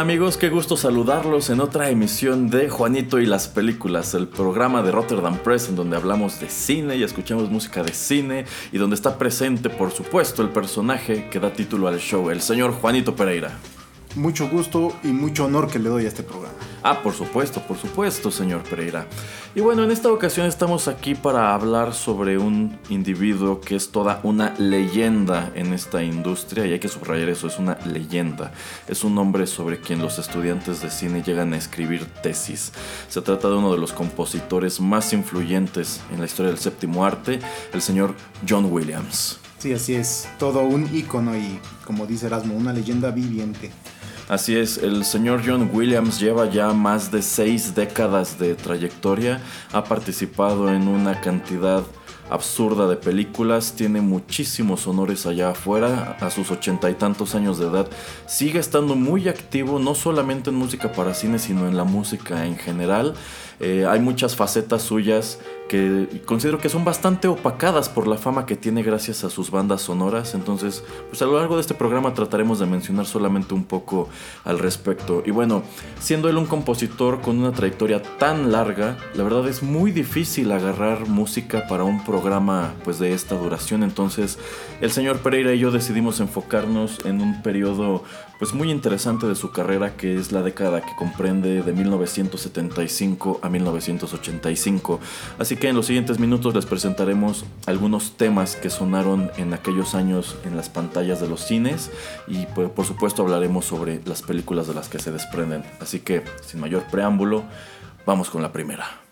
Amigos, qué gusto saludarlos en otra emisión de Juanito y las películas, el programa de Rotterdam Press en donde hablamos de cine y escuchamos música de cine y donde está presente por supuesto el personaje que da título al show, el señor Juanito Pereira. Mucho gusto y mucho honor que le doy a este programa. Ah, por supuesto, por supuesto, señor Pereira. Y bueno, en esta ocasión estamos aquí para hablar sobre un individuo que es toda una leyenda en esta industria, y hay que subrayar eso, es una leyenda. Es un hombre sobre quien los estudiantes de cine llegan a escribir tesis. Se trata de uno de los compositores más influyentes en la historia del séptimo arte, el señor John Williams. Sí, así es, todo un ícono y, como dice Erasmo, una leyenda viviente. Así es, el señor John Williams lleva ya más de seis décadas de trayectoria, ha participado en una cantidad absurda de películas, tiene muchísimos honores allá afuera, a sus ochenta y tantos años de edad, sigue estando muy activo no solamente en música para cine, sino en la música en general. Eh, hay muchas facetas suyas que considero que son bastante opacadas por la fama que tiene gracias a sus bandas sonoras. Entonces, pues a lo largo de este programa trataremos de mencionar solamente un poco al respecto. Y bueno, siendo él un compositor con una trayectoria tan larga, la verdad es muy difícil agarrar música para un programa pues de esta duración. Entonces, el señor Pereira y yo decidimos enfocarnos en un periodo pues muy interesante de su carrera que es la década que comprende de 1975 a 1985. Así que en los siguientes minutos les presentaremos algunos temas que sonaron en aquellos años en las pantallas de los cines y pues, por supuesto hablaremos sobre las películas de las que se desprenden. Así que sin mayor preámbulo, vamos con la primera.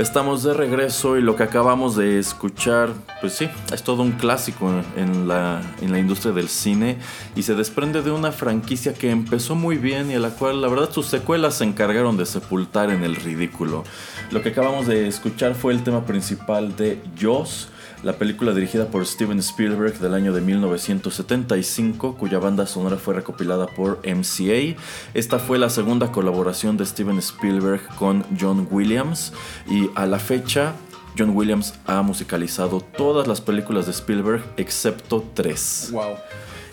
Estamos de regreso y lo que acabamos de escuchar, pues sí, es todo un clásico en la, industria del cine y se desprende de una franquicia que empezó muy bien y a la cual la verdad sus secuelas se encargaron de sepultar en el ridículo. Lo que acabamos de escuchar fue el tema principal de Jaws la película dirigida por Steven Spielberg del año de 1975, cuya banda sonora fue recopilada por MCA. Esta fue la segunda colaboración de Steven Spielberg con John Williams y a la fecha John Williams ha musicalizado todas las películas de Spielberg excepto tres. Wow.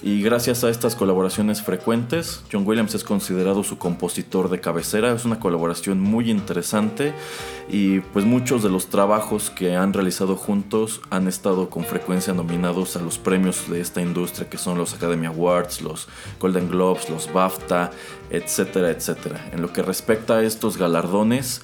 Y gracias a estas colaboraciones frecuentes, John Williams es considerado su compositor de cabecera. Es una colaboración muy interesante y pues muchos de los trabajos que han realizado juntos han estado con frecuencia nominados a los premios de esta industria que son los Academy Awards, los Golden Globes, los BAFTA, etcétera, etcétera. En lo que respecta a estos galardones,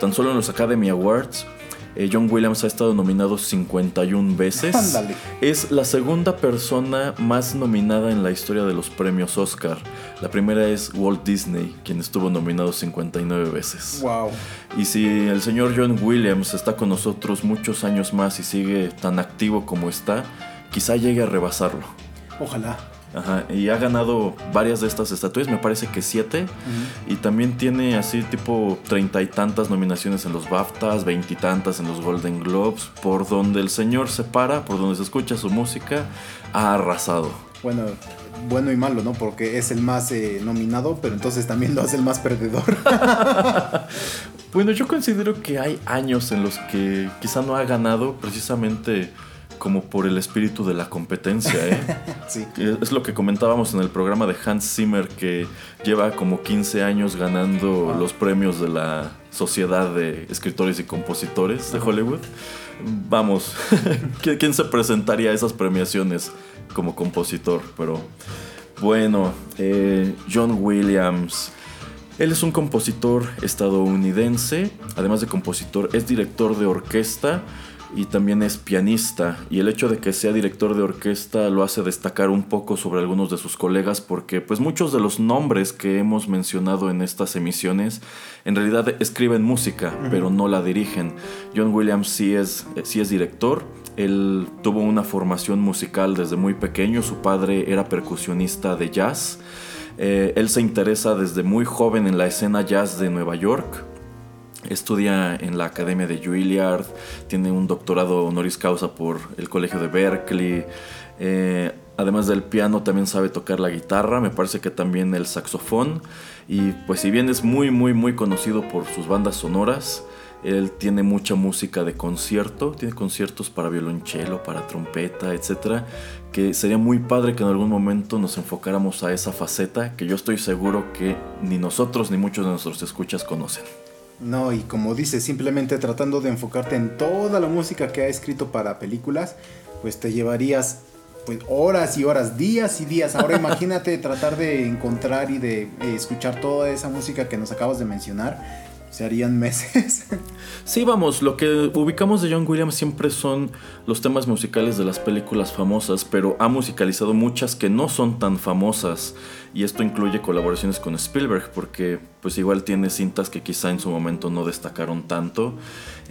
tan solo en los Academy Awards, eh, John Williams ha estado nominado 51 veces. Es la segunda persona más nominada en la historia de los premios Oscar. La primera es Walt Disney, quien estuvo nominado 59 veces. Wow. Y si el señor John Williams está con nosotros muchos años más y sigue tan activo como está, quizá llegue a rebasarlo. Ojalá. Ajá, y ha ganado varias de estas estatuas, me parece que siete. Y también tiene así tipo treinta y tantas nominaciones en los BAFTAs, veintitantas en los Golden Globes. Por donde el señor se para, por donde se escucha su música, ha arrasado. Bueno, bueno y malo, ¿no? Porque es el más eh, nominado, pero entonces también lo hace el más perdedor. bueno, yo considero que hay años en los que quizá no ha ganado precisamente como por el espíritu de la competencia. ¿eh? sí. Es lo que comentábamos en el programa de Hans Zimmer, que lleva como 15 años ganando los premios de la Sociedad de Escritores y Compositores de Hollywood. Vamos, ¿quién se presentaría a esas premiaciones como compositor? Pero bueno, eh, John Williams. Él es un compositor estadounidense, además de compositor, es director de orquesta y también es pianista y el hecho de que sea director de orquesta lo hace destacar un poco sobre algunos de sus colegas porque pues muchos de los nombres que hemos mencionado en estas emisiones en realidad escriben música pero no la dirigen. John Williams sí es, sí es director, él tuvo una formación musical desde muy pequeño, su padre era percusionista de jazz, eh, él se interesa desde muy joven en la escena jazz de Nueva York Estudia en la Academia de Juilliard, tiene un doctorado honoris causa por el Colegio de Berkeley. Eh, además del piano también sabe tocar la guitarra, me parece que también el saxofón. Y pues si bien es muy muy muy conocido por sus bandas sonoras, él tiene mucha música de concierto, tiene conciertos para violonchelo, para trompeta, etc. Que sería muy padre que en algún momento nos enfocáramos a esa faceta que yo estoy seguro que ni nosotros ni muchos de nuestros escuchas conocen. No, y como dices, simplemente tratando de enfocarte en toda la música que ha escrito para películas, pues te llevarías pues horas y horas, días y días. Ahora imagínate tratar de encontrar y de eh, escuchar toda esa música que nos acabas de mencionar. Se harían meses. Sí, vamos, lo que ubicamos de John Williams siempre son los temas musicales de las películas famosas, pero ha musicalizado muchas que no son tan famosas. Y esto incluye colaboraciones con Spielberg, porque pues igual tiene cintas que quizá en su momento no destacaron tanto.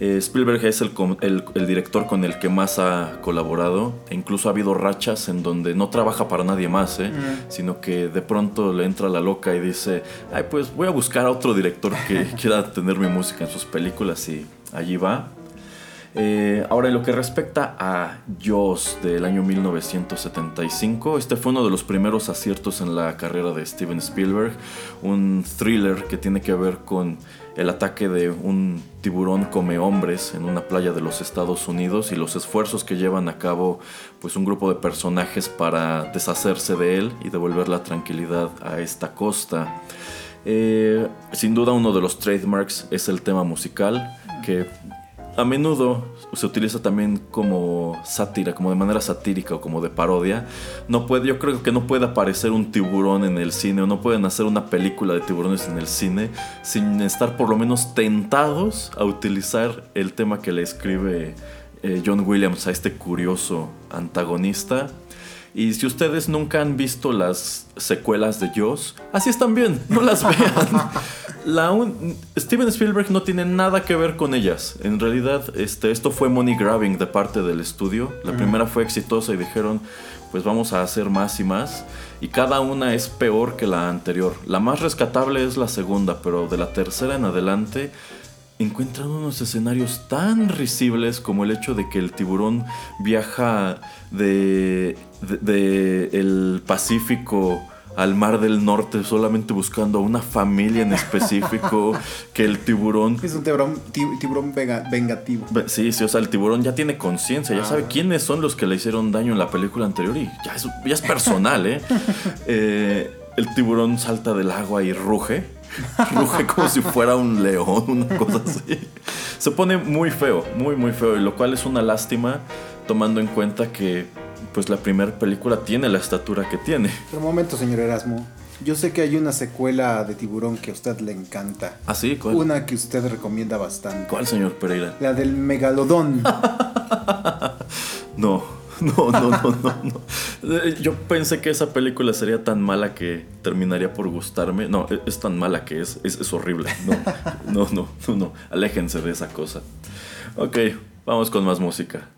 Eh, Spielberg es el, el, director con el que más ha colaborado. E incluso ha habido rachas en donde no trabaja para nadie más, ¿eh? sino que de pronto le entra la loca y dice, ay pues voy a buscar a otro director que quiera tener mi música en sus películas y allí va. Eh, ahora, en lo que respecta a Jaws del año 1975, este fue uno de los primeros aciertos en la carrera de Steven Spielberg, un thriller que tiene que ver con el ataque de un tiburón come hombres en una playa de los Estados Unidos y los esfuerzos que llevan a cabo pues un grupo de personajes para deshacerse de él y devolver la tranquilidad a esta costa. Eh, sin duda uno de los trademarks es el tema musical que a menudo se utiliza también como sátira, como de manera satírica o como de parodia. No puede, yo creo que no puede aparecer un tiburón en el cine o no pueden hacer una película de tiburones en el cine sin estar por lo menos tentados a utilizar el tema que le escribe eh, John Williams a este curioso antagonista. Y si ustedes nunca han visto las secuelas de Jaws, así están bien, no las vean. La Steven Spielberg no tiene nada que ver con ellas. En realidad, este, esto fue money grabbing de parte del estudio. La primera fue exitosa y dijeron, pues vamos a hacer más y más. Y cada una es peor que la anterior. La más rescatable es la segunda, pero de la tercera en adelante encuentran unos escenarios tan risibles como el hecho de que el tiburón viaja de, de el Pacífico al Mar del Norte solamente buscando a una familia en específico que el tiburón... Es un tiburón, tiburón vengativo. Sí, sí, o sea, el tiburón ya tiene conciencia, ya ah. sabe quiénes son los que le hicieron daño en la película anterior y ya es, ya es personal, ¿eh? ¿eh? El tiburón salta del agua y ruge. Ruge como si fuera un león, una cosa así. Se pone muy feo, muy, muy feo, y lo cual es una lástima tomando en cuenta que pues la primera película tiene la estatura que tiene. Pero un momento, señor Erasmo. Yo sé que hay una secuela de Tiburón que a usted le encanta. ¿Ah, sí? ¿Cuál? Una que usted recomienda bastante. ¿Cuál, señor Pereira? La del Megalodón. no, no, no, no, no, Yo pensé que esa película sería tan mala que terminaría por gustarme. No, e-, es tan mala que es, es, es horrible. No, no, no, no, no. Aléjense de esa cosa. Ok, vamos con más música.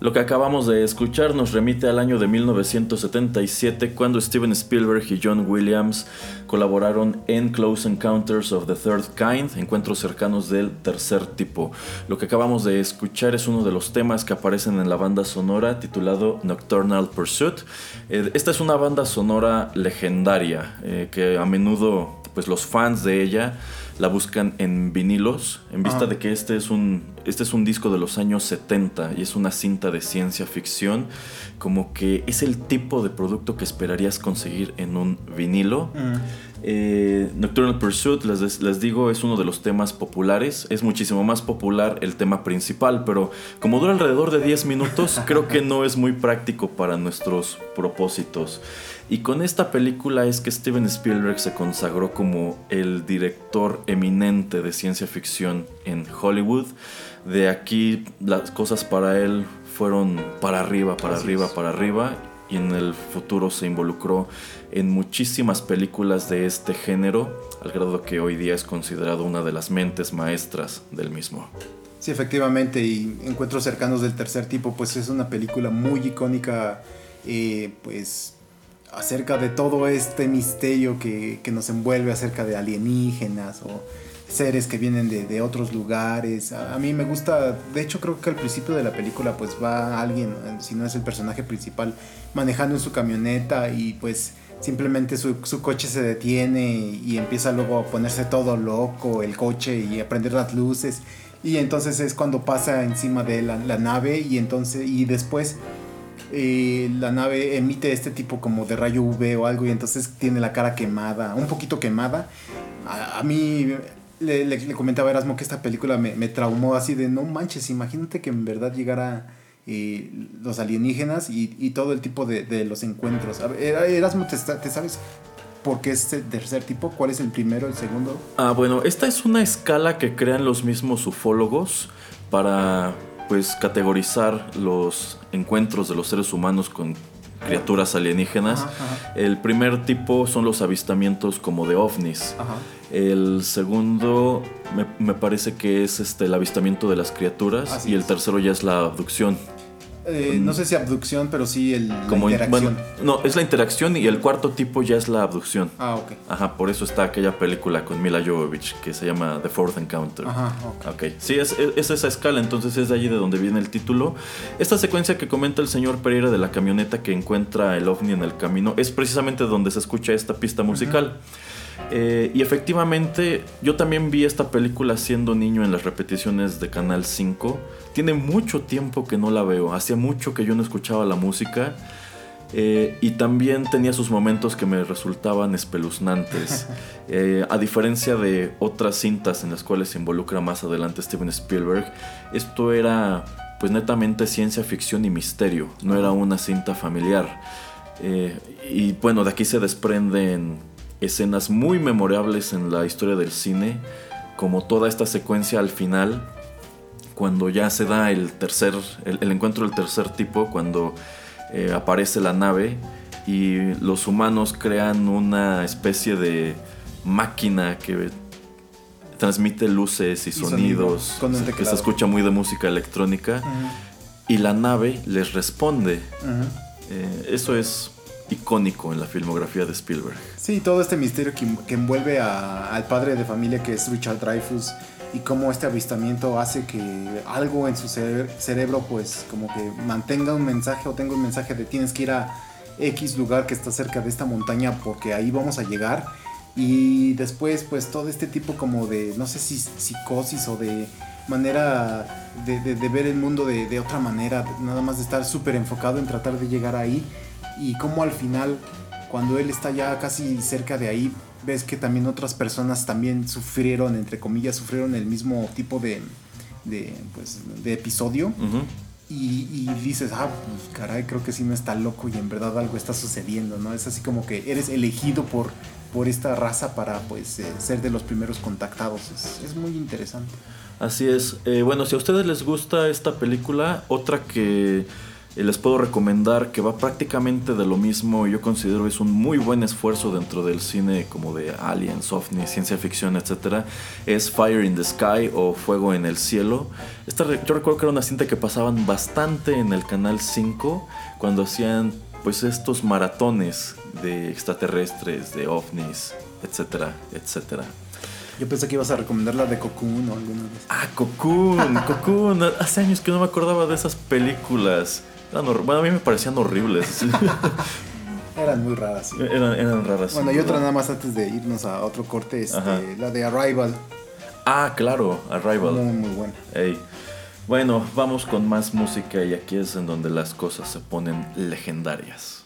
Lo que acabamos de escuchar nos remite al año de 1977 cuando Steven Spielberg y John Williams colaboraron en Close Encounters of the Third Kind, encuentros cercanos del tercer tipo. Lo que acabamos de escuchar es uno de los temas que aparecen en la banda sonora titulado Nocturnal Pursuit. Eh, esta es una banda sonora legendaria eh, que a menudo pues los fans de ella la buscan en vinilos, en vista de que este es, un, este es un disco de los años 70 y es una cinta de ciencia ficción, como que es el tipo de producto que esperarías conseguir en un vinilo. Eh, Nocturnal Pursuit, les, les, digo, es uno de los temas populares. Es muchísimo más popular el tema principal, pero como dura alrededor de 10 minutos, creo que no es muy práctico para nuestros propósitos. Y con esta película es que Steven Spielberg se consagró como el director eminente de ciencia ficción en Hollywood. De aquí las cosas para él fueron para arriba, para arriba, para arriba. y en el futuro se involucró en muchísimas películas de este género, al grado que hoy día es considerado una de las mentes maestras del mismo. Sí, efectivamente, y Encuentros cercanos del tercer tipo, pues es una película muy icónica, eh, pues acerca de todo este misterio que, que, nos envuelve acerca de alienígenas o seres que vienen de, de otros lugares. A, mí me gusta, de hecho creo que al principio de la película pues va alguien, si no es el personaje principal, manejando en su camioneta y pues simplemente su, su, coche se detiene y empieza luego a ponerse todo loco el coche y a prender las luces. Y entonces es cuando pasa encima de la, la nave y entonces y después eh, la nave emite este tipo como de rayo UV o algo y entonces tiene la cara quemada, un poquito quemada. A, mí le, le, le, comentaba a Erasmo que esta película me, me, traumó así de no manches, imagínate que en verdad llegara eh, los alienígenas y, y, todo el tipo de, de los encuentros. Erasmo, ¿te, ¿te, sabes por qué es el tercer tipo? ¿Cuál es el primero, el segundo? Ah, bueno, esta es una escala que crean los mismos ufólogos para pues categorizar los encuentros de los seres humanos con criaturas alienígenas. Ajá, ajá. El primer tipo son los avistamientos como de ovnis. Ajá. El segundo me, me, parece que es este, el avistamiento de las criaturas Así y el es. tercero ya es la abducción. Eh, no sé si abducción, pero sí el, Como la interacción. Bueno, no, es la interacción y el cuarto tipo ya es la abducción. Ah, ok. Ajá, por eso está aquella película con Mila Jovovich que se llama The Fourth Encounter. Ajá, ok. okay. Sí, es, es, es, esa escala, entonces es de allí de donde viene el título. Esta secuencia que comenta el señor Pereira de la camioneta que encuentra el ovni en el camino es precisamente donde se escucha esta pista musical. Uh -huh. Eh, y efectivamente, yo también vi esta película siendo niño en las repeticiones de Canal 5. Tiene mucho tiempo que no la veo. Hacía mucho que yo no escuchaba la música. Eh, y también tenía sus momentos que me resultaban espeluznantes. Eh, a diferencia de otras cintas en las cuales se involucra más adelante Steven Spielberg, esto era pues netamente ciencia ficción y misterio. No era una cinta familiar. Eh, y bueno, de aquí se desprenden escenas muy memorables en la historia del cine, como toda esta secuencia al final, cuando ya se da el tercer, el, el encuentro del tercer tipo, cuando eh, aparece la nave y los humanos crean una especie de máquina que transmite luces y, y sonidos, sonido, que se escucha muy de música electrónica, uh -huh. y la nave les responde. Uh -huh. eh, eso es icónico en la filmografía de Spielberg. Sí, todo este misterio que, que envuelve a, al padre de familia que es Richard Dreyfuss y cómo este avistamiento hace que algo en su cere cerebro pues como que mantenga un mensaje o tenga un mensaje de tienes que ir a X lugar que está cerca de esta montaña porque ahí vamos a llegar y después pues todo este tipo como de no sé si psicosis o de manera de, de, de ver el mundo de, de, otra manera nada más de estar súper enfocado en tratar de llegar ahí y cómo al final cuando él está ya casi cerca de ahí ves que también otras personas también sufrieron entre comillas sufrieron el mismo tipo de de, pues, de episodio. Uh -huh. y, y, dices ah pues, caray creo que sí no está loco y en verdad algo está sucediendo no es así como que eres elegido por por esta raza para pues eh, ser de los primeros contactados. Es, es muy interesante. Así es. Eh, bueno si a ustedes les gusta esta película otra que les puedo recomendar que va prácticamente de lo mismo. Yo considero es un muy buen esfuerzo dentro del cine como de aliens, ovni, ciencia ficción, etc. Es Fire in the Sky o Fuego en el Cielo. Esta, yo recuerdo que era una cinta que pasaban bastante en el Canal 5 cuando hacían pues estos maratones de extraterrestres, de ovnis, etcétera, etcétera. Yo pensé que ibas a recomendar la de Cocoon o alguna vez. Ah, Cocoon, Cocoon. Hace años que no me acordaba de esas películas. Bueno, a mí me parecían horribles. eran muy raras. Sí. Eran, eran, raras. Bueno, y otra nada más antes de irnos a otro corte, este, la de Arrival. Ah, claro, Arrival. Muy, muy buena. Bueno, vamos con más música y aquí es en donde las cosas se ponen legendarias.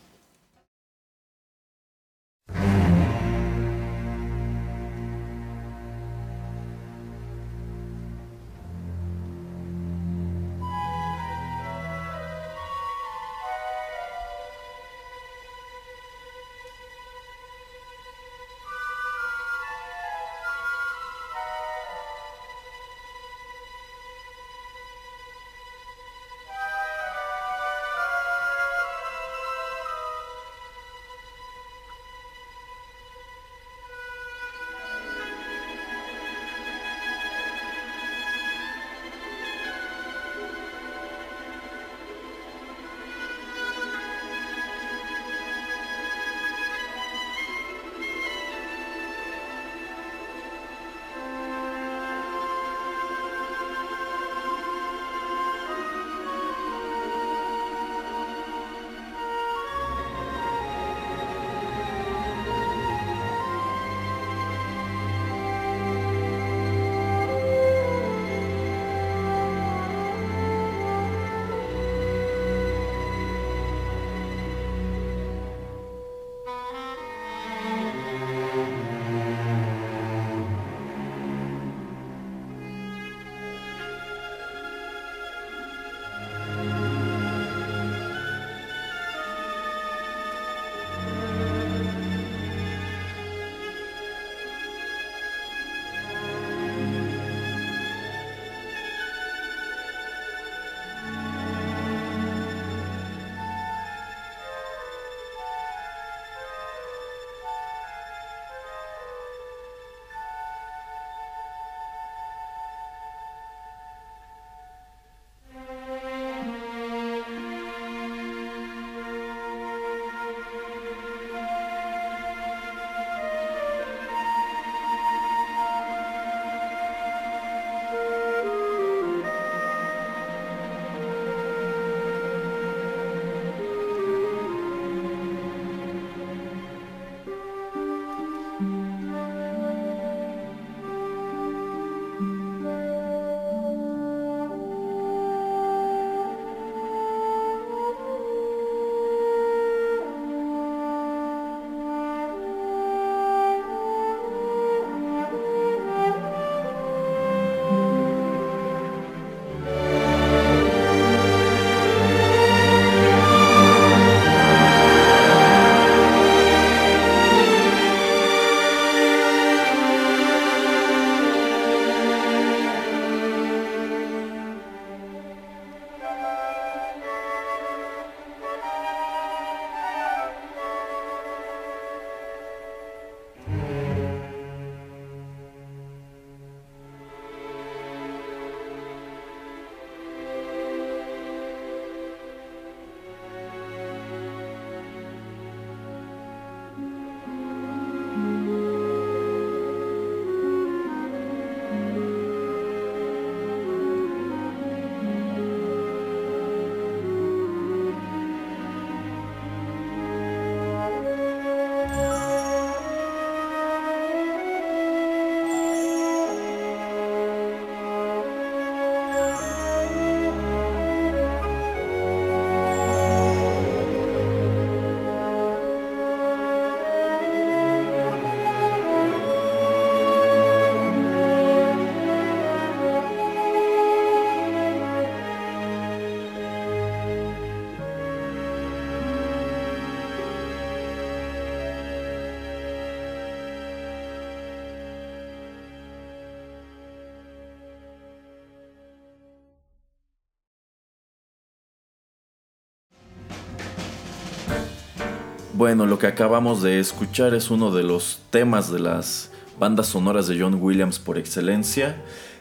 Bueno, lo que acabamos de escuchar es uno de los temas de las bandas sonoras de John Williams por excelencia.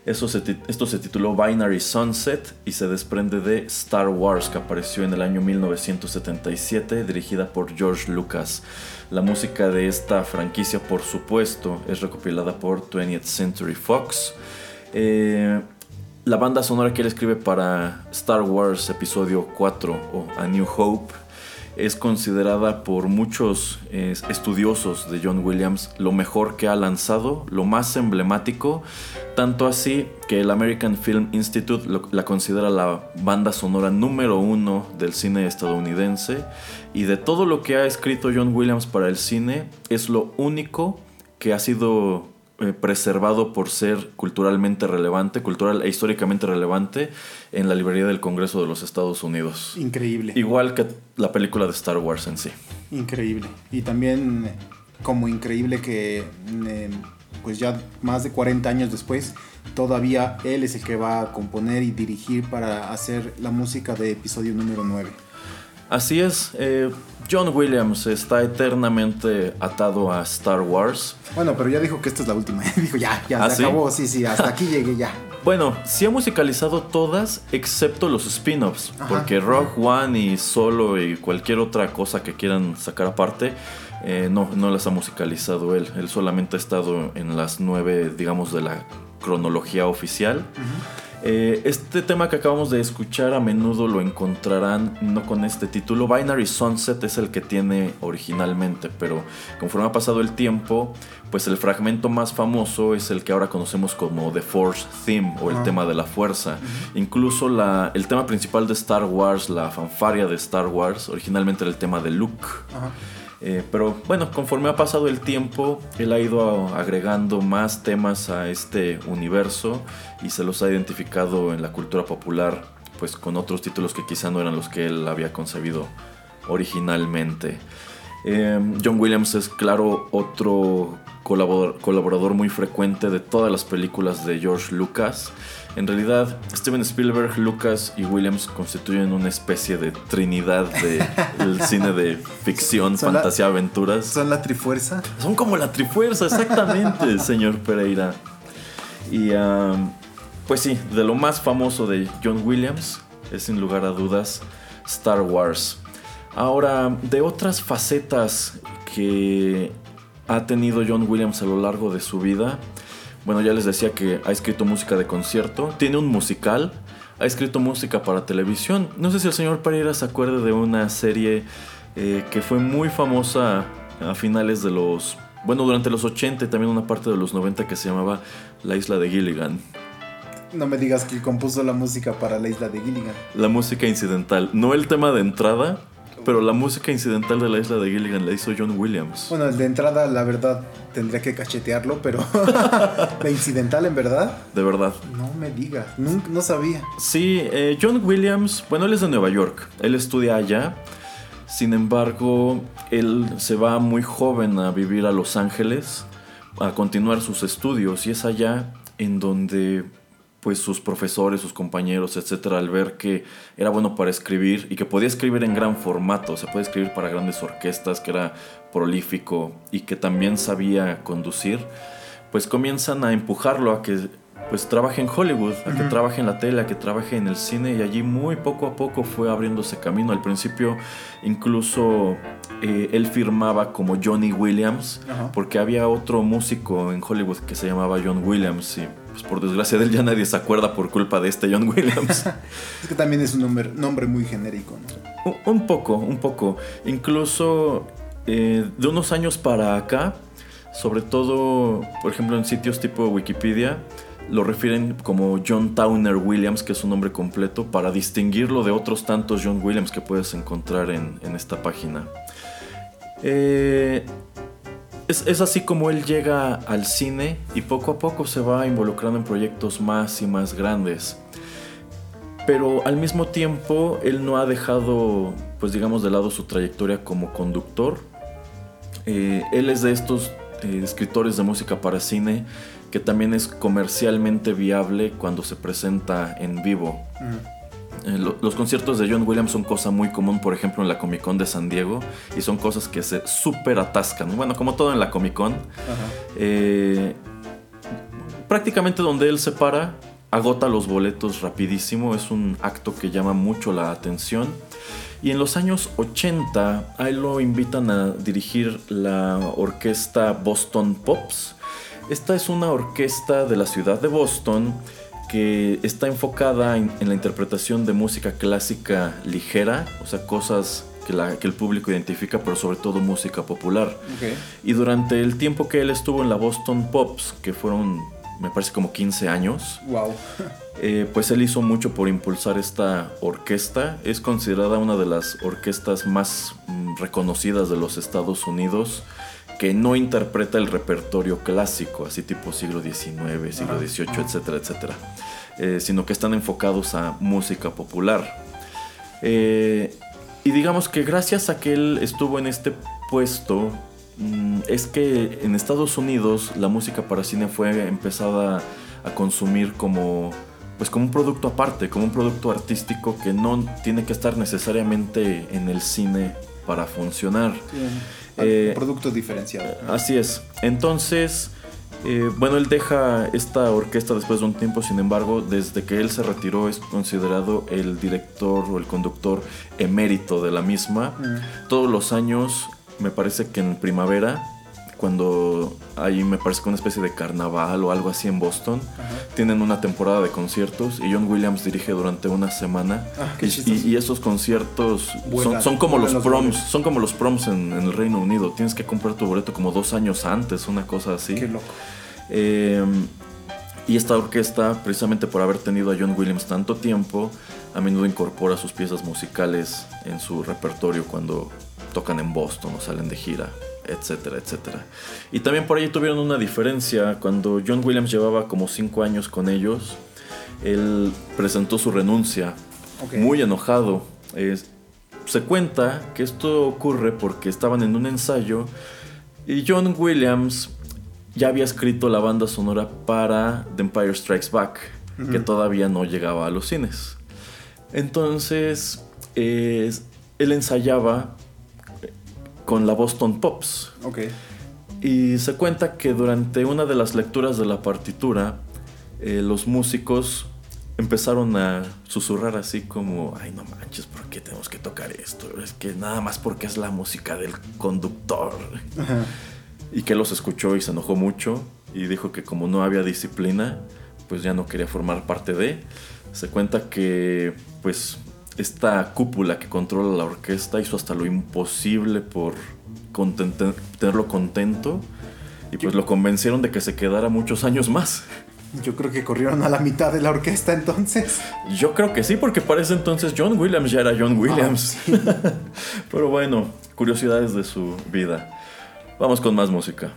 Esto se tituló Binary Sunset y se desprende de Star Wars que apareció en el año 1977 dirigida por George Lucas. La música de esta franquicia por supuesto es recopilada por 20th Century Fox. Eh, la banda sonora que él escribe para Star Wars Episodio 4 o A New Hope es considerada por muchos estudiosos de John Williams lo mejor que ha lanzado, lo más emblemático, tanto así que el American Film Institute la considera la banda sonora número uno del cine estadounidense. Y de todo lo que ha escrito John Williams para el cine es lo único que ha sido eh, preservado por ser culturalmente relevante, cultural e históricamente relevante en la librería del Congreso de los Estados Unidos. Increíble. Igual que la película de Star Wars en sí. Increíble. Y también como increíble que eh, pues ya más de 40 años después todavía él es el que va a componer y dirigir para hacer la música de episodio número 9. Así es, eh, John Williams está eternamente atado a Star Wars. Bueno, pero ya dijo que esta es la última. dijo, ya, ya, ¿Ah, se acabó, sí, sí, hasta aquí llegué ya. Bueno, sí ha musicalizado todas excepto los spin-offs, porque Rock One y Solo y cualquier otra cosa que quieran sacar aparte, eh, no, no las ha musicalizado él. Él solamente ha estado en las nueve, digamos, de la cronología oficial. Eh, este tema que acabamos de escuchar a menudo lo encontrarán no con este título. Binary Sunset es el que tiene originalmente, pero conforme ha pasado el tiempo, pues el fragmento más famoso es el que ahora conocemos como The Force Theme o el tema de la fuerza. Incluso la, el tema principal de Star Wars, la fanfaria de Star Wars, originalmente era el tema de Luke. Eh, pero bueno, conforme ha pasado el tiempo, él ha ido agregando más temas a este universo y se los ha identificado en la cultura popular, pues con otros títulos que quizá no eran los que él había concebido originalmente. Eh, John Williams es claro otro colaborador muy frecuente de todas las películas de George Lucas. En realidad, Steven Spielberg, Lucas y Williams constituyen una especie de trinidad del cine de ficción, fantasía, aventuras. ¿Son la trifuerza? Son como la trifuerza, exactamente, señor Pereira. Y pues sí, de lo más famoso de John Williams es sin lugar a dudas Star Wars. Ahora, de otras facetas que ha tenido John Williams a lo largo de su vida, bueno, ya les decía que ha escrito música de concierto, tiene un musical, ha escrito música para televisión. No sé si el señor Pereira se acuerda de una serie eh, que fue muy famosa a finales de los... Bueno, durante los 80 y también una parte de los 90 que se llamaba La Isla de Gilligan. No me digas que compuso la música para La Isla de Gilligan. La música incidental, no el tema de entrada, pero la música incidental de la isla de Gilligan la hizo John Williams. Bueno, de entrada, la verdad, tendría que cachetearlo, pero la incidental, en verdad. De verdad. No me digas, no, sabía. Sí, eh, John Williams, bueno, él es de Nueva York, él estudia allá. Sin embargo, él se va muy joven a vivir a Los Ángeles, a continuar sus estudios, y es allá en donde pues sus profesores, sus compañeros, etcétera, al ver que era bueno para escribir y que podía escribir en gran formato, se puede escribir para grandes orquestas, que era prolífico y que también sabía conducir, pues comienzan a empujarlo a que pues trabaje en Hollywood, a que trabaje en la tele, a que trabaje en el cine y allí muy poco a poco fue abriéndose camino. Al principio incluso eh, él firmaba como Johnny Williams porque había otro músico en Hollywood que se llamaba John Williams y pues por desgracia de él ya nadie se acuerda por culpa de este John Williams. es que también es un nombre, nombre muy genérico. Un, poco, un poco. Incluso eh, de unos años para acá, sobre todo, por ejemplo, en sitios tipo Wikipedia, lo refieren como John Towner Williams, que es su nombre completo, para distinguirlo de otros tantos John Williams que puedes encontrar en, en esta página. Eh, es, así como él llega al cine y poco a poco se va involucrando en proyectos más y más grandes. Pero al mismo tiempo él no ha dejado, pues digamos, de lado su trayectoria como conductor. Eh, él es de estos eh, escritores de música para cine que también es comercialmente viable cuando se presenta en vivo. Eh, los conciertos de John Williams son cosa muy común, por ejemplo, en la Comic Con de San Diego, y son cosas que se súper atascan. Bueno, como todo en la Comic Con. Eh, prácticamente donde él se para, agota los boletos rapidísimo, es un acto que llama mucho la atención. Y en los años 80, a él lo invitan a dirigir la orquesta Boston Pops. Esta es una orquesta de la ciudad de Boston que está enfocada en, la interpretación de música clásica ligera, o sea, cosas que, el público identifica, pero sobre todo música popular. Y durante el tiempo que él estuvo en la Boston Pops, que fueron, me parece, como 15 años, wow. Eh, pues él hizo mucho por impulsar esta orquesta. Es considerada una de las orquestas más mm, reconocidas de los Estados Unidos que no interpreta el repertorio clásico, así tipo siglo XIX, siglo XVIII, etcétera, etcétera, eh, sino que están enfocados a música popular. Eh, y digamos que gracias a que él estuvo en este puesto, mm, es que en Estados Unidos la música para cine fue empezada a consumir como pues como un producto aparte, como un producto artístico que no tiene que estar necesariamente en el cine para funcionar. Eh, producto diferenciado. Así es. Entonces, eh, bueno, él deja esta orquesta después de un tiempo, sin embargo, desde que él se retiró es considerado el director o el conductor emérito de la misma. Mm. Todos los años, me parece que en primavera, cuando hay, me parece que una especie de carnaval o algo así en Boston. Tienen una temporada de conciertos y John Williams dirige durante una semana. Ah, y, esos conciertos son, como los proms, son como los proms en, el Reino Unido. Tienes que comprar tu boleto como dos años antes, una cosa así. Qué loco. Em, y esta orquesta, precisamente por haber tenido a John Williams tanto tiempo, a menudo incorpora sus piezas musicales en su repertorio cuando tocan en Boston o salen de gira etcétera, etcétera. Y también por ahí tuvieron una diferencia. Cuando John Williams llevaba como 5 años con ellos, él presentó su renuncia, muy enojado. se cuenta que esto ocurre porque estaban en un ensayo y John Williams ya había escrito la banda sonora para The Empire Strikes Back, que todavía no llegaba a los cines. Entonces, él ensayaba con la Boston Pops. Ok. Y se cuenta que durante una de las lecturas de la partitura, eh, los músicos empezaron a susurrar así como, ay no manches, ¿por qué tenemos que tocar esto? Es que nada más porque es la música del conductor. Y que los escuchó y se enojó mucho y dijo que como no había disciplina, pues ya no quería formar parte de. Se cuenta que pues esta cúpula que controla la orquesta hizo hasta lo imposible por tenerlo contento y pues lo convencieron de que se quedara muchos años más. Yo creo que corrieron a la mitad de la orquesta entonces. Yo creo que sí, porque para ese entonces John Williams ya era John Williams. Ah, Pero bueno, curiosidades de su vida. Vamos con más música.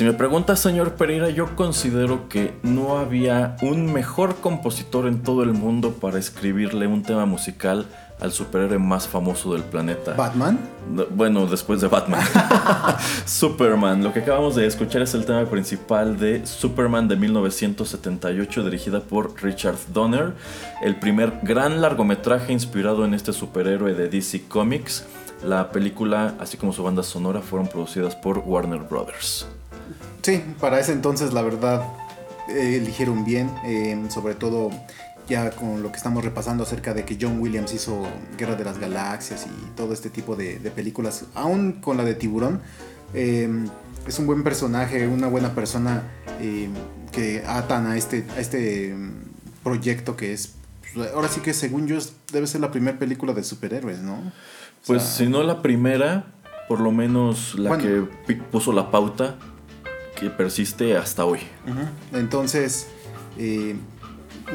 Si me pregunta, señor Pereira, yo considero que no había un mejor compositor en todo el mundo para escribirle un tema musical al superhéroe más famoso del planeta. ¿Batman? Bueno, después de Batman. Superman. Lo que acabamos de escuchar es el tema principal de Superman de 1978, dirigida por Richard Donner, el primer gran largometraje inspirado en este superhéroe de DC Comics. La película, así como su banda sonora, fueron producidas por Warner Brothers. Sí, para ese entonces la verdad eh, eligieron bien, eh, sobre todo ya con lo que estamos repasando acerca de que John Williams hizo Guerra de las Galaxias y todo este tipo de, películas, aún con la de Tiburón, eh, es un buen personaje, una buena persona que atan a este, a este mm, proyecto que es, pues, ahora sí que según yo debe ser la primera película de superhéroes, ¿no? pues si no la primera, por lo menos la que puso la pauta que persiste hasta hoy. Entonces, eh,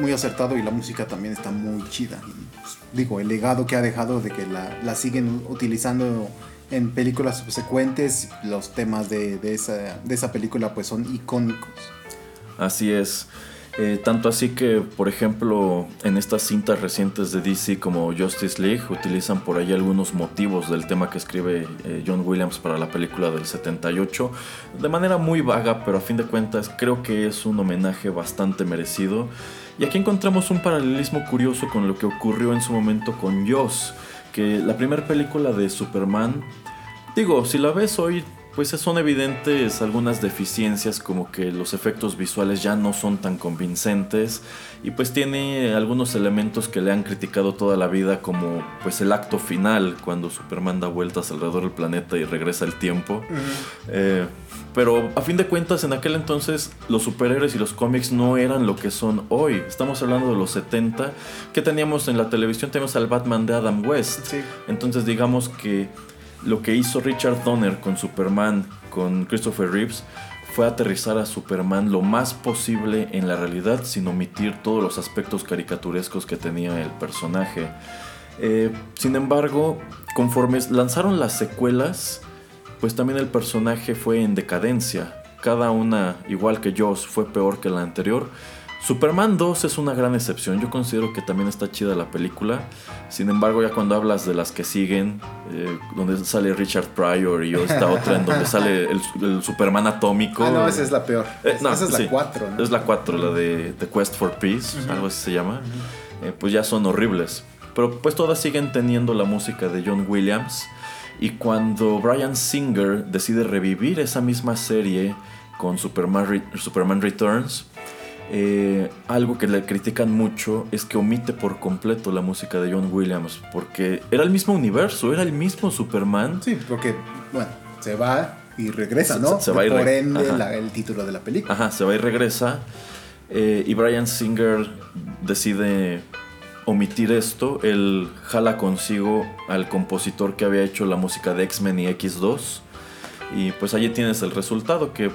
muy acertado y la música también está muy chida. Pues, digo, el legado que ha dejado de que la, siguen utilizando en películas subsecuentes, los temas de, de, esa, de esa película pues son icónicos. Así es. Eh, tanto así que, por ejemplo, en estas cintas recientes de DC como Justice League utilizan por ahí algunos motivos del tema que escribe eh, John Williams para la película del 78, de manera muy vaga, pero a fin de cuentas creo que es un homenaje bastante merecido. Y aquí encontramos un paralelismo curioso con lo que ocurrió en su momento con Joss, que la primera película de Superman, digo, si la ves hoy pues son evidentes algunas deficiencias como que los efectos visuales ya no son tan convincentes y pues tiene algunos elementos que le han criticado toda la vida como pues el acto final cuando Superman da vueltas alrededor del planeta y regresa el tiempo. Eh, pero a fin de cuentas en aquel entonces los superhéroes y los cómics no eran lo que son hoy. Estamos hablando de los 70 que teníamos en la televisión, teníamos al Batman de Adam West. Entonces digamos que lo que hizo Richard Donner con Superman, con Christopher Reeves, fue aterrizar a Superman lo más posible en la realidad sin omitir todos los aspectos caricaturescos que tenía el personaje. Eh, sin embargo, conforme lanzaron las secuelas, pues también el personaje fue en decadencia. Cada una, igual que Joss, fue peor que la anterior. Superman 2 es una gran excepción, yo considero que también está chida la película. Sin embargo, ya cuando hablas de las que siguen, eh, donde sale Richard Pryor y esta otra en donde sale el, Superman atómico. Ah, no, esa es la peor. Eh, esa es la 4. Es la 4, la de The Quest for Peace, algo así se llama. Eh, pues ya son horribles. Pero pues todas siguen teniendo la música de John Williams. Y cuando Brian Singer decide revivir esa misma serie con Superman, Superman Returns, eh, algo que le critican mucho es que omite por completo la música de John Williams, porque era el mismo universo, era el mismo Superman. Sí, porque, bueno, se va y regresa, ¿no? Se, va y Por ende, el título de la película. Ajá, se va y regresa. Eh, y Brian Singer decide omitir esto. Él jala consigo al compositor que había hecho la música de X-Men y X2. Y pues allí tienes el resultado que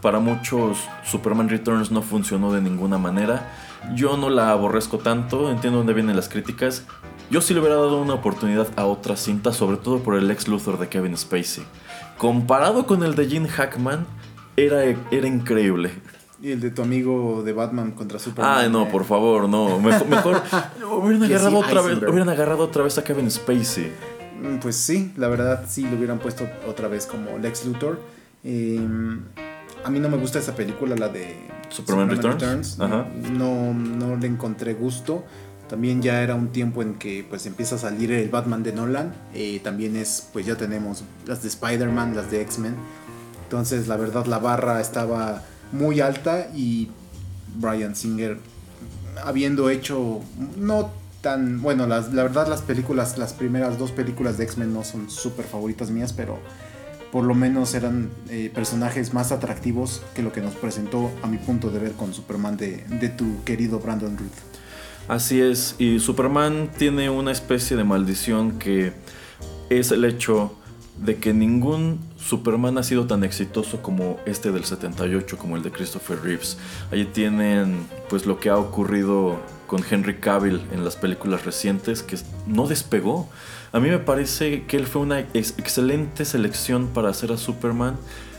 para muchos Superman Returns no funcionó de ninguna manera. Yo no la aborrezco tanto, entiendo dónde vienen las críticas. Yo sí le hubiera dado una oportunidad a otra cinta, sobre todo por el ex Luthor de Kevin Spacey. Comparado con el de Gene Hackman, era, era increíble. Y el de tu amigo de Batman contra Superman. Ah, no, por favor, no. Mejor, hubieran, agarrado otra vez, hubieran agarrado otra vez a Kevin Spacey. Mm, pues sí, la verdad sí lo hubieran puesto otra vez como Lex Luthor. Eh, a mí no me gusta esa película, la de Superman, Returns. No, no le encontré gusto. También ya era un tiempo en que pues empieza a salir el Batman de Nolan. Eh, también es, pues ya tenemos las de Spider-Man, las de X-Men. Entonces la verdad la barra estaba muy alta y Brian Singer habiendo hecho no tan bueno la verdad las películas las primeras dos películas de X-Men no son súper favoritas mías pero por lo menos eran eh, personajes más atractivos que lo que nos presentó a mi punto de ver con Superman de, de tu querido Brandon Ruth. Así es, y Superman tiene una especie de maldición que es el hecho de que ningún Superman ha sido tan exitoso como este del 78, como el de Christopher Reeves. Allí tienen pues lo que ha ocurrido con Henry Cavill en las películas recientes, que no despegó. A mí me parece que él fue una excelente selección para hacer a Superman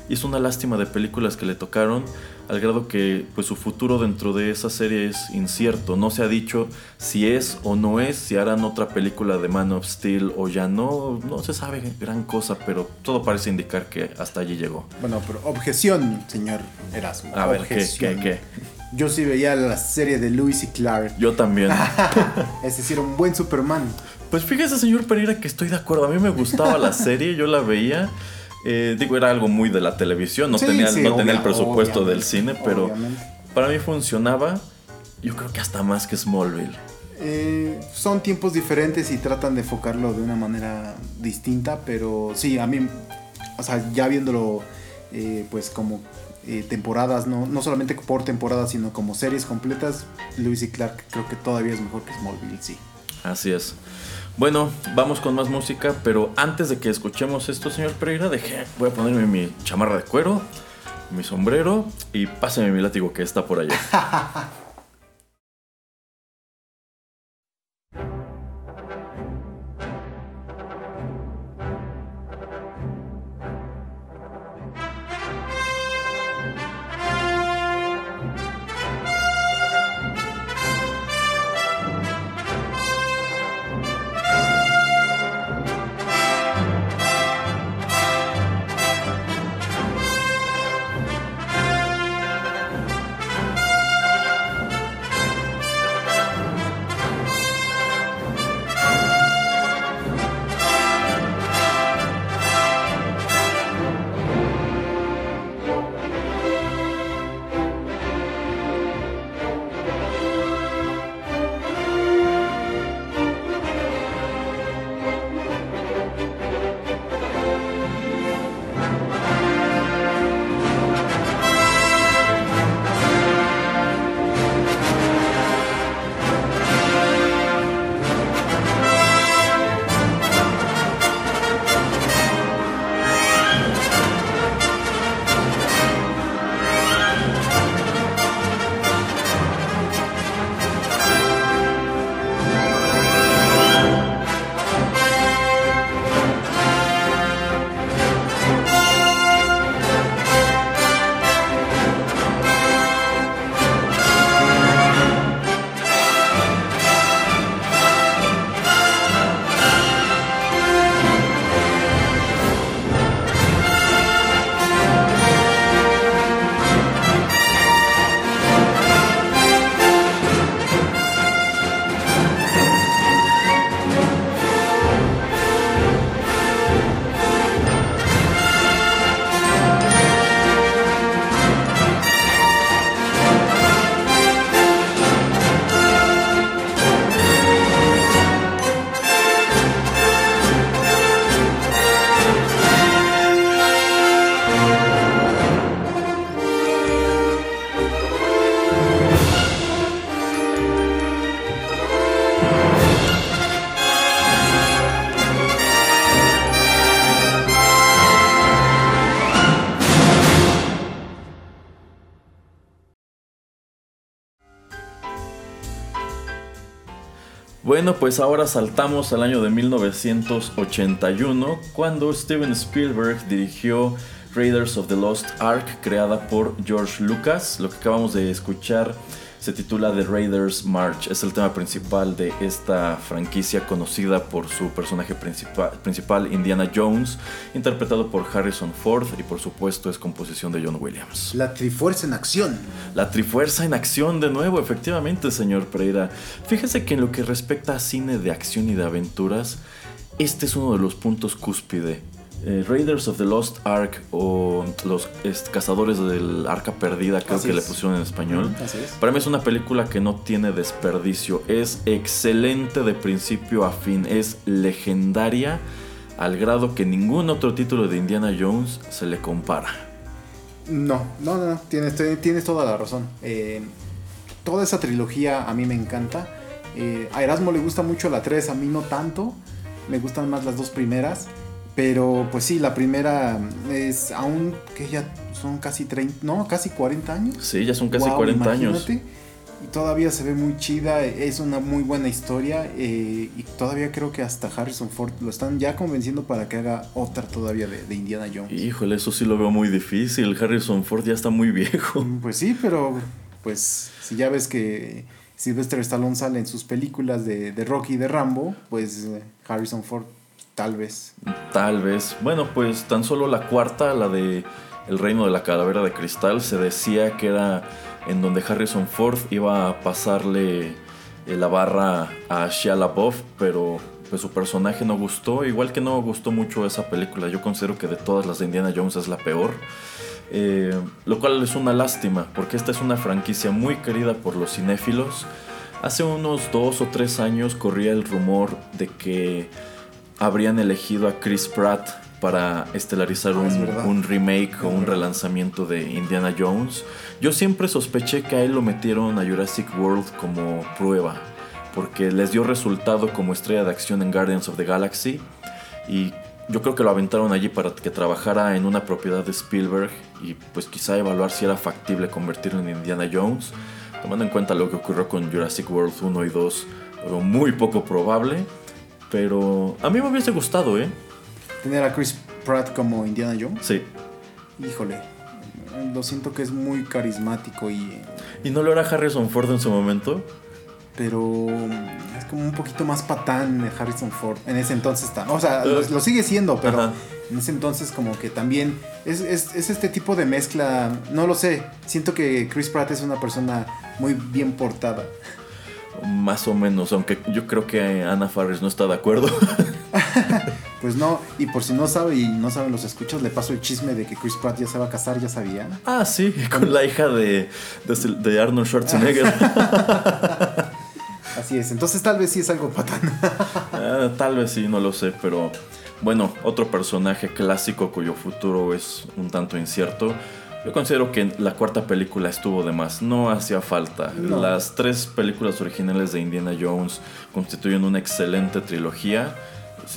y es una lástima de películas que le tocaron al grado que pues su futuro dentro de esa serie es incierto. No se ha dicho si es o no es, si harán otra película de Man of Steel o ya no, no se sabe gran cosa, pero todo parece indicar que hasta allí llegó. Bueno, pero objeción, señor Erasmo. A ver, ¿qué, qué, qué? Yo sí veía la serie de Lewis y Clark. Yo también. es decir, un buen Superman. Pues fíjese, señor Pereira, que estoy de acuerdo. A mí me gustaba la serie, yo la veía. Eh, digo, era algo muy de la televisión, no tenía, no tenía el presupuesto del cine, pero para mí funcionaba. Yo creo que hasta más que Smallville. Eh, son tiempos diferentes y tratan de enfocarlo de una manera distinta, pero sí, a mí, o sea, ya viéndolo, eh, pues como temporadas, no, no solamente por temporadas, sino como series completas, Lewis y Clark creo que todavía es mejor que Smallville, sí. Así es. Bueno, vamos con más música, pero antes de que escuchemos esto, señor Pereira, dejé, voy a ponerme mi chamarra de cuero, mi sombrero y páseme mi látigo que está por allá. Bueno, pues ahora saltamos al año de 1981, cuando Steven Spielberg dirigió Raiders of the Lost Ark, creada por George Lucas. Lo que acabamos de escuchar se titula The Raiders March. Es el tema principal de esta franquicia conocida por su personaje principal, principal, Indiana Jones, interpretado por Harrison Ford y por supuesto es composición de John Williams. La Trifuerza en acción. La Trifuerza en acción de nuevo, efectivamente, señor Pereira. Fíjese que en lo que respecta a cine de acción y de aventuras, este es uno de los puntos cúspide eh, Raiders of the Lost Ark o Los Cazadores del Arca Perdida, creo que le pusieron en español. Para mí es una película que no tiene desperdicio. Es excelente de principio a fin. Es legendaria al grado que ningún otro título de Indiana Jones se le compara. No, no, no, tienes, tienes toda la razón. Eh, toda esa trilogía a mí me encanta. Eh, a Erasmo le gusta mucho la 3, a mí no tanto. Me gustan más las dos primeras. Pero pues sí, la primera es aún que ya son casi 30, no, casi 40 años. Sí, ya son casi 40 años. Y todavía se ve muy chida, es una muy buena historia eh, y todavía creo que hasta Harrison Ford lo están ya convenciendo para que haga otra todavía de, Indiana Jones. Híjole, eso sí lo veo muy difícil, Harrison Ford ya está muy viejo. Mm, pues sí, pero pues si ya ves que Sylvester Stallone sale en sus películas de, de Rocky y de Rambo, pues eh, Harrison Ford Tal vez. Tal vez. Bueno, pues tan solo la cuarta, la de El Reino de la Calavera de Cristal, se decía que era en donde Harrison Ford iba a pasarle eh, la barra a Shia LaBeouf, pero pues su personaje no gustó, igual que no gustó mucho esa película. Yo considero que de todas las de Indiana Jones es la peor. Eh, lo cual es una lástima, porque esta es una franquicia muy querida por los cinéfilos. Hace unos dos o tres años corría el rumor de que habrían elegido a Chris Pratt para estelarizar ah, un, remake o un relanzamiento de Indiana Jones. Yo siempre sospeché que a él lo metieron a Jurassic World como prueba, porque les dio resultado como estrella de acción en Guardians of the Galaxy y yo creo que lo aventaron allí para que trabajara en una propiedad de Spielberg y pues quizá evaluar si era factible convertirlo en Indiana Jones. Tomando en cuenta lo que ocurrió con Jurassic World 1 y 2, pero muy poco probable. Pero a mí me hubiese gustado, ¿eh? Tener a Chris Pratt como Indiana Jones. Sí. Híjole, lo siento que es muy carismático y... ¿Y no lo era Harrison Ford en su momento? Pero es como un poquito más patán Harrison Ford. En ese entonces está. O sea, lo, sigue siendo, pero en ese entonces como que también es, es, es, este tipo de mezcla. No lo sé. Siento que Chris Pratt es una persona muy bien portada. Más o menos, aunque yo creo que Ana Faris no está de acuerdo. pues no, y por si no sabe y no saben los escuchos, le paso el chisme de que Chris Pratt ya se va a casar, ya sabía. Ah, sí, con la hija de, de, Arnold Schwarzenegger. Así es, entonces tal vez sí es algo patán. Ah, tal vez sí, no lo sé, pero bueno, otro personaje clásico cuyo futuro es un tanto incierto yo considero que la cuarta película estuvo de más, no hacía falta. Las tres películas originales de Indiana Jones constituyen una excelente trilogía.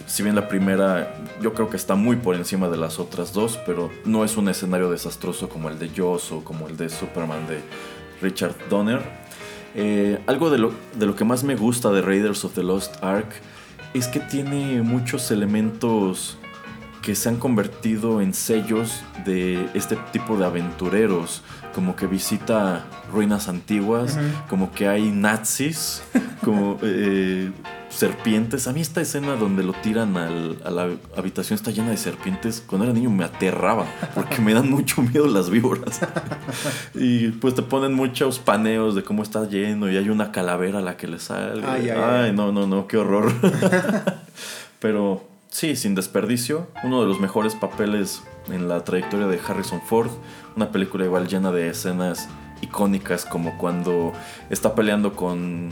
Si bien la primera yo creo que está muy por encima de las otras dos, pero no es un escenario desastroso como el de Jaws o como el de Superman de Richard Donner. Eh, algo de lo, de lo que más me gusta de Raiders of the Lost Ark es que tiene muchos elementos que se han convertido en sellos de este tipo de aventureros, como que visita ruinas antiguas, como que hay nazis, como eh, serpientes. A mí esta escena donde lo tiran a la habitación está llena de serpientes. Cuando era niño me aterraba, porque me dan mucho miedo las víboras. y pues te ponen muchos paneos de cómo está lleno y hay una calavera a la que le sale. ay no, no, no, qué horror. Pero Sí, sin desperdicio, uno de los mejores papeles en la trayectoria de Harrison Ford, una película igual llena de escenas icónicas como cuando está peleando con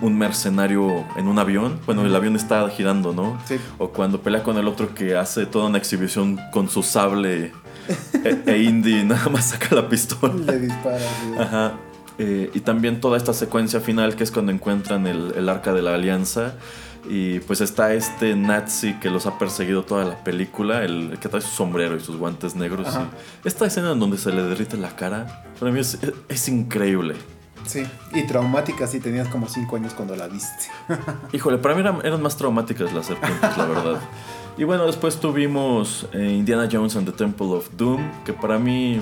un mercenario en un avión, bueno, el avión está girando, ¿no? Sí. O cuando pelea con el otro que hace toda una exhibición con su sable e, e Indy nada más saca la pistola. Le dispara. Ajá. Eh, y también toda esta secuencia final que es cuando encuentran el, el arca de la alianza y pues está este nazi que los ha perseguido toda la película, el que trae su sombrero y sus guantes negros. esta escena en donde se le derrite la cara, para mí es, increíble. Sí, y traumática si tenías como 5 años cuando la viste. Híjole, para mí eran, eran más traumáticas las serpientes, la verdad. Y bueno, después tuvimos eh, Indiana Jones and the Temple of Doom, que para mí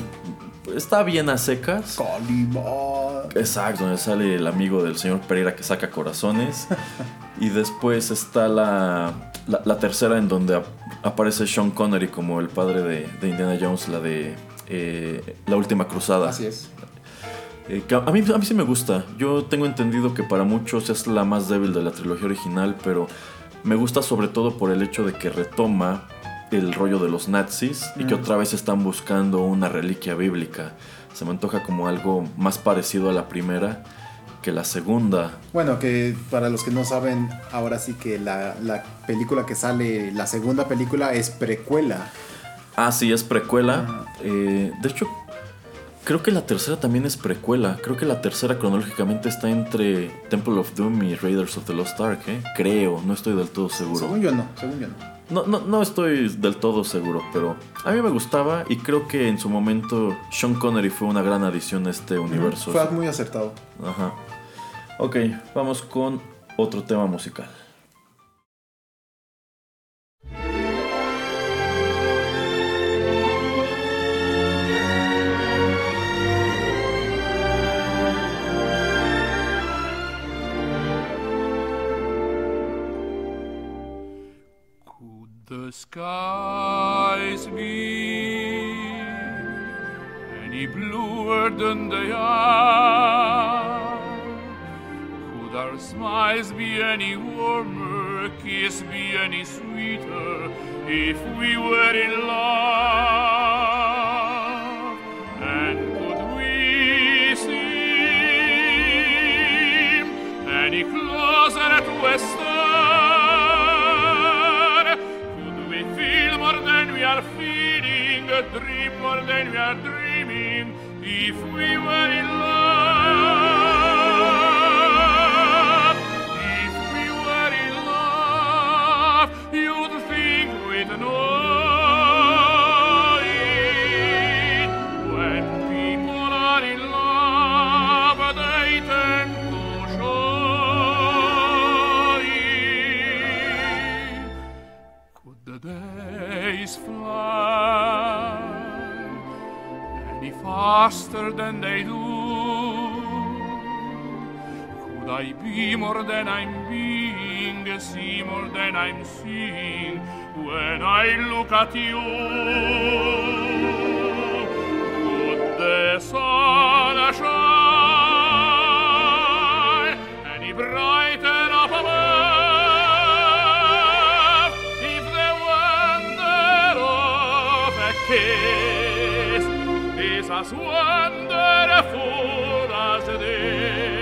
está bien a secas. Calibur. Exacto, donde sale el amigo del señor Pereira que saca corazones. y después está la, la, la tercera en donde ap- aparece Sean Connery como el padre de, de Indiana Jones, la de eh, La Última Cruzada. Así es. Eh, a, mí, a mí sí me gusta. Yo tengo entendido que para muchos es la más débil de la trilogía original, pero me gusta sobre todo por el hecho de que retoma el rollo de los nazis y que Mm. otra vez están buscando una reliquia bíblica. Se me antoja como algo más parecido a la primera que la segunda. Bueno, que para los que no saben, ahora sí que la, la película que sale, la segunda película es precuela. Ah, sí, es precuela. Eh, de hecho, creo que la tercera también es precuela. Creo que la tercera cronológicamente está entre Temple of Doom y Raiders of the Lost Ark, ¿eh? Creo, no estoy del todo seguro. Según yo no, según yo no. No, no, no estoy del todo seguro, pero a mí me gustaba y creo que en su momento Sean Connery fue una gran adición a este universo. Fue muy acertado. Ajá. Ok, vamos con otro tema musical. Skies be any bluer than they are? Could our smiles be any warmer, kiss be any sweeter if we were in love? And could we seem any closer to a dream more than we are dreaming, if we were in love? Faster than they do? Could I be more than I'm being, see more than I'm seeing when I look at you? Could the sun as wonderful as this?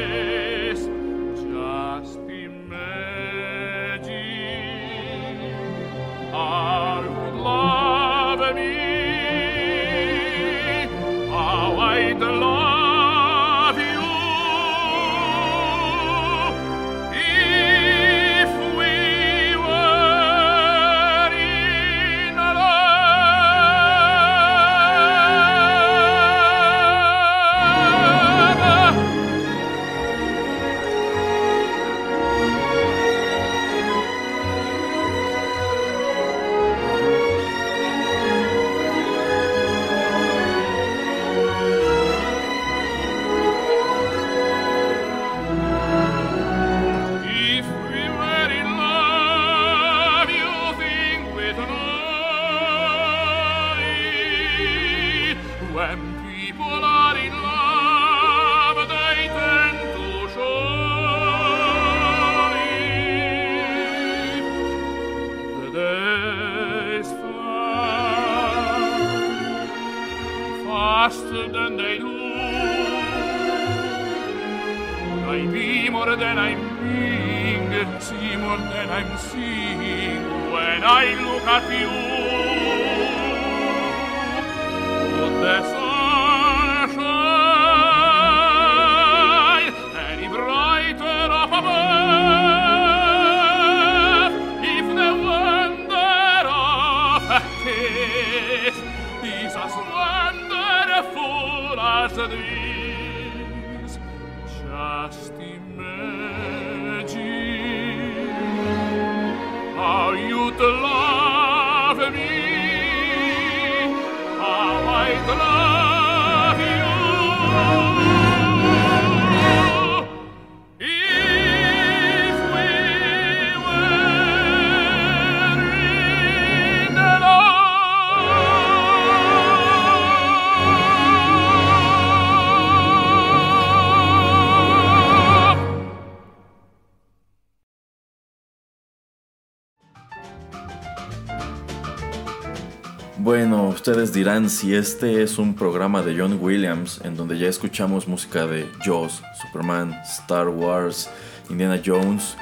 Ustedes dirán si este es un programa de John Williams en donde ya escuchamos música de Jaws, Superman, Star Wars, Indiana Jones.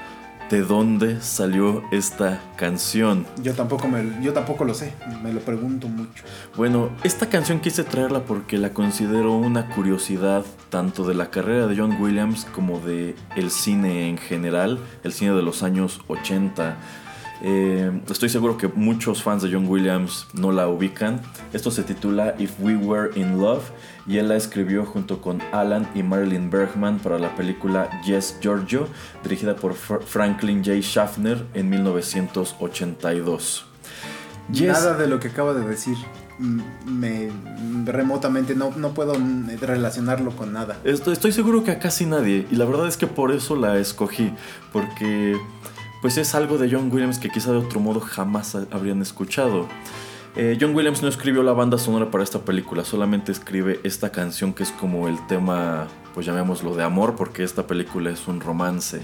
¿De dónde salió esta canción? Yo tampoco, me, yo tampoco lo sé, me lo pregunto mucho. Bueno, esta canción quise traerla porque la considero una curiosidad tanto de la carrera de John Williams como de el cine en general, el cine de los años 80. Eh, estoy seguro que muchos fans de John Williams no la ubican. Esto se titula If We Were in Love y él la escribió junto con Alan y Marilyn Bergman para la película Yes Giorgio, dirigida por Fr- Franklin J. Schaffner en 1982. Yes- Nada de lo que acaba de decir me remotamente no, no puedo relacionarlo con nada. Estoy, estoy seguro que a casi nadie. Y la verdad es que por eso la escogí. Porque pues es algo de John Williams que quizá de otro modo jamás ha- habrían escuchado. Eh, John Williams no escribió la banda sonora para esta película, solamente escribe esta canción que es como el tema, pues llamémoslo de amor, porque esta película es un romance.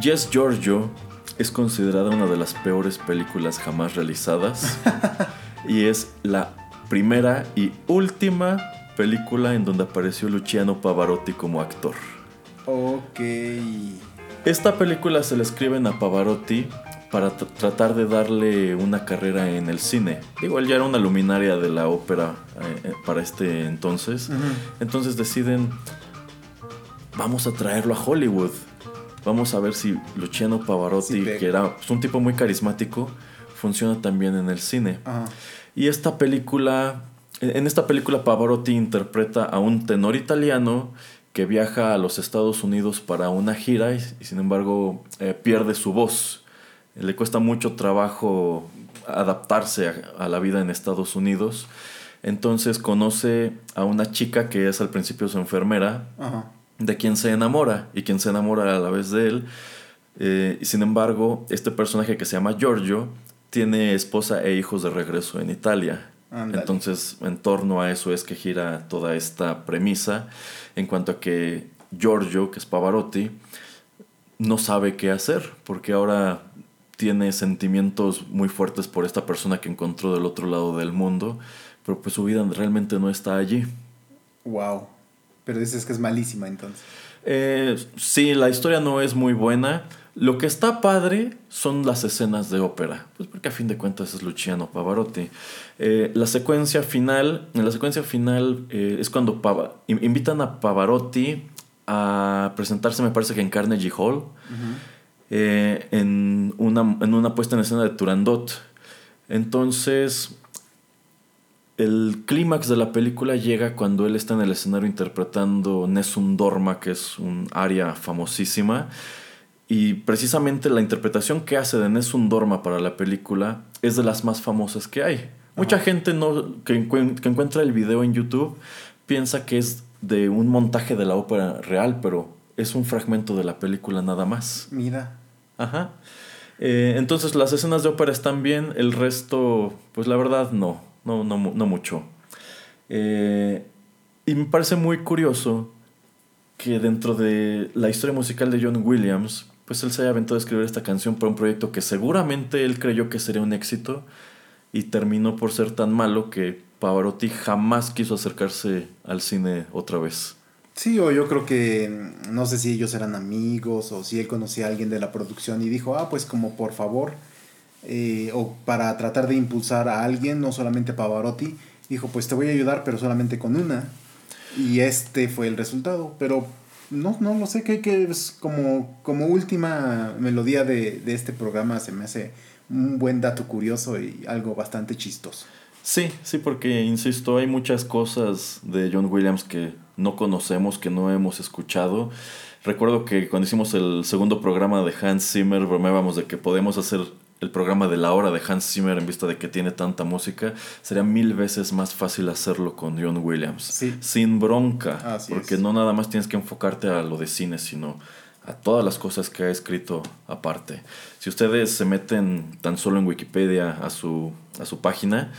Yes Giorgio es considerada una de las peores películas jamás realizadas y es la primera y última película en donde apareció Luciano Pavarotti como actor. Ok. Esta película se le escriben a Pavarotti para tr- tratar de darle una carrera en el cine. Digo, él ya era una luminaria de la ópera eh, eh, para este entonces. Entonces deciden, vamos a traerlo a Hollywood. Vamos a ver si Luciano Pavarotti, Sí, que era pues, un tipo muy carismático, funciona también en el cine. Y esta película, en esta película Pavarotti interpreta a un tenor italiano que viaja a los Estados Unidos para una gira y, y sin embargo eh, pierde su voz. Le cuesta mucho trabajo adaptarse a, a la vida en Estados Unidos. Entonces conoce a una chica que es al principio su enfermera, Ajá. de quien se enamora y quien se enamora a la vez de él. Eh, y sin embargo, este personaje que se llama Giorgio tiene esposa e hijos de regreso en Italia. Entonces, en torno a eso es que gira toda esta premisa en cuanto a que Giorgio, que es Pavarotti, no sabe qué hacer porque ahora tiene sentimientos muy fuertes por esta persona que encontró del otro lado del mundo, pero pues su vida realmente no está allí. Wow. Pero dices que es malísima entonces. Eh, sí, la historia no es muy buena. Lo que está padre son las escenas de ópera, pues porque a fin de cuentas es Luciano Pavarotti. Eh, la secuencia final, en la secuencia final eh, es cuando Pava- invitan a Pavarotti a presentarse, me parece que en Carnegie Hall, eh, en, una, en una puesta en escena de Turandot. Entonces, el clímax de la película llega cuando él está en el escenario interpretando Nessun Dorma, que es un aria famosísima. Y precisamente la interpretación que hace de Nessun Dorma para la película es de las más famosas que hay. Mucha gente no, que, encuen- que encuentra el video en YouTube piensa que es de un montaje de la ópera real, pero es un fragmento de la película nada más. Mira. Ajá. Eh, entonces las escenas de ópera están bien, el resto, pues la verdad no, no, no, no mucho. Eh, y me parece muy curioso que dentro de la historia musical de John Williams, pues él se aventado a escribir esta canción para un proyecto que seguramente él creyó que sería un éxito y terminó por ser tan malo que Pavarotti jamás quiso acercarse al cine otra vez. Sí, o yo creo que mm, no sé si ellos eran amigos o si él conocía a alguien de la producción y dijo, ah, pues como por favor, eh, o para tratar de impulsar a alguien, no solamente Pavarotti, dijo, pues te voy a ayudar, pero solamente con una. Y este fue el resultado, pero no, no lo sé, que, que es como, como última melodía de, de este programa, se me hace un buen dato curioso y algo bastante chistoso. Sí, sí, porque, insisto, hay muchas cosas de John Williams que no conocemos, que no hemos escuchado. Recuerdo que cuando hicimos el segundo programa de Hans Zimmer, bromeábamos de que podemos hacer el programa de la hora de Hans Zimmer en vista de que tiene tanta música, sería mil veces más fácil hacerlo con John Williams. Sí. Sin bronca. Así porque es. no nada más tienes que enfocarte a lo de cine, sino a todas las cosas que ha escrito aparte. Si ustedes se meten tan solo en Wikipedia a su, a su página,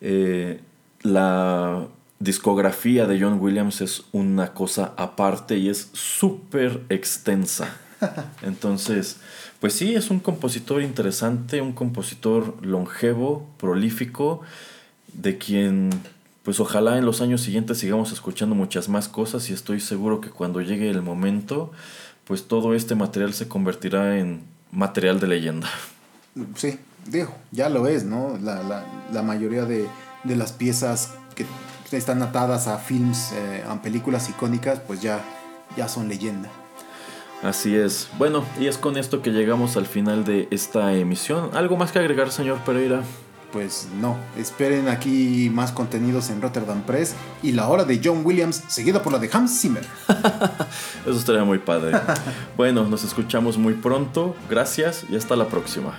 eh, la discografía de John Williams es una cosa aparte y es súper extensa. Entonces, pues sí, es un compositor interesante, un compositor longevo, prolífico, de quien pues ojalá en los años siguientes sigamos escuchando muchas más cosas y estoy seguro que cuando llegue el momento, pues todo este material se convertirá en material de leyenda. Sí, digo, ya lo es, ¿no? La, la, la mayoría de, de, las piezas que están atadas a films, eh, a películas icónicas, pues ya, ya son leyenda. Así es. Bueno, y es con esto que llegamos al final de esta emisión. ¿Algo más que agregar, señor Pereira? Pues no, esperen aquí más contenidos en Rotterdam Press y la hora de John Williams, seguida por la de Hans Zimmer. Eso estaría muy padre. bueno, nos escuchamos muy pronto. Gracias y hasta la próxima.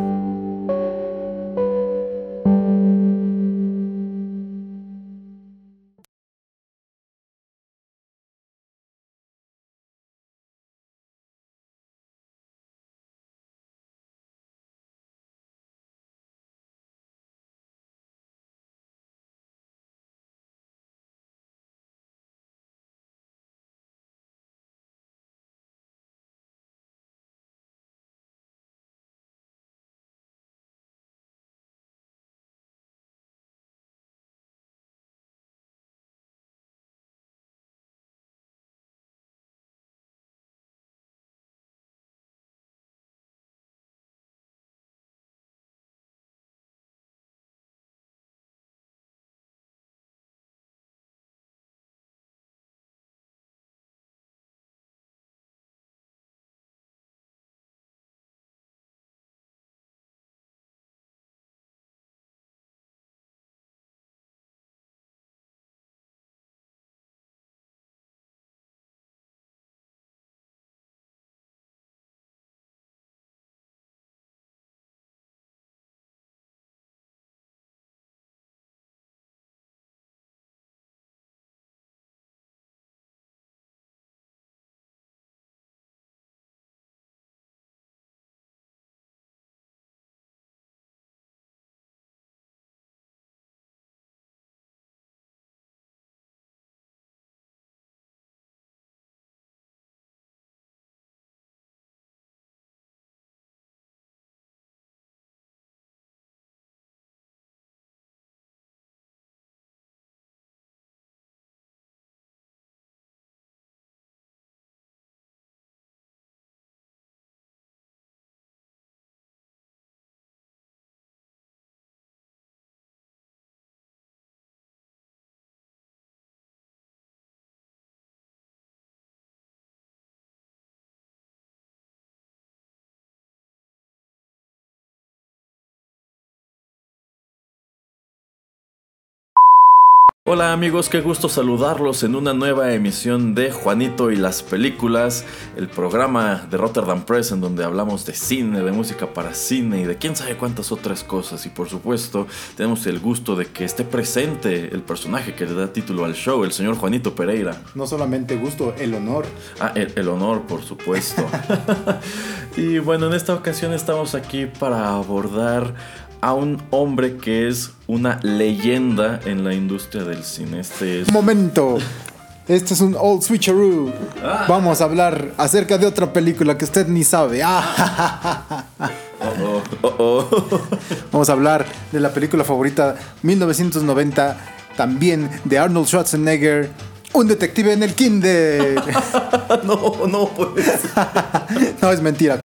Hola amigos, qué gusto saludarlos en una nueva emisión de Juanito y las películas, el programa de Rotterdam Press en donde hablamos de cine, de música para cine y de quién sabe cuántas otras cosas. Y por supuesto, tenemos el gusto de que esté presente el personaje que le da título al show, el señor Juanito Pereira. No solamente gusto, el honor. Ah, el, el honor, por supuesto. y bueno, en esta ocasión estamos aquí para abordar a un hombre que es una leyenda en la industria del cine. Este es... Momento. Este es un old switcheroo. Vamos a hablar acerca de otra película que usted ni sabe. Ah, Oh, oh, oh, oh. Vamos a hablar de la película favorita 1990, también de Arnold Schwarzenegger, un detective en el kinder. no, no, pues. no es mentira.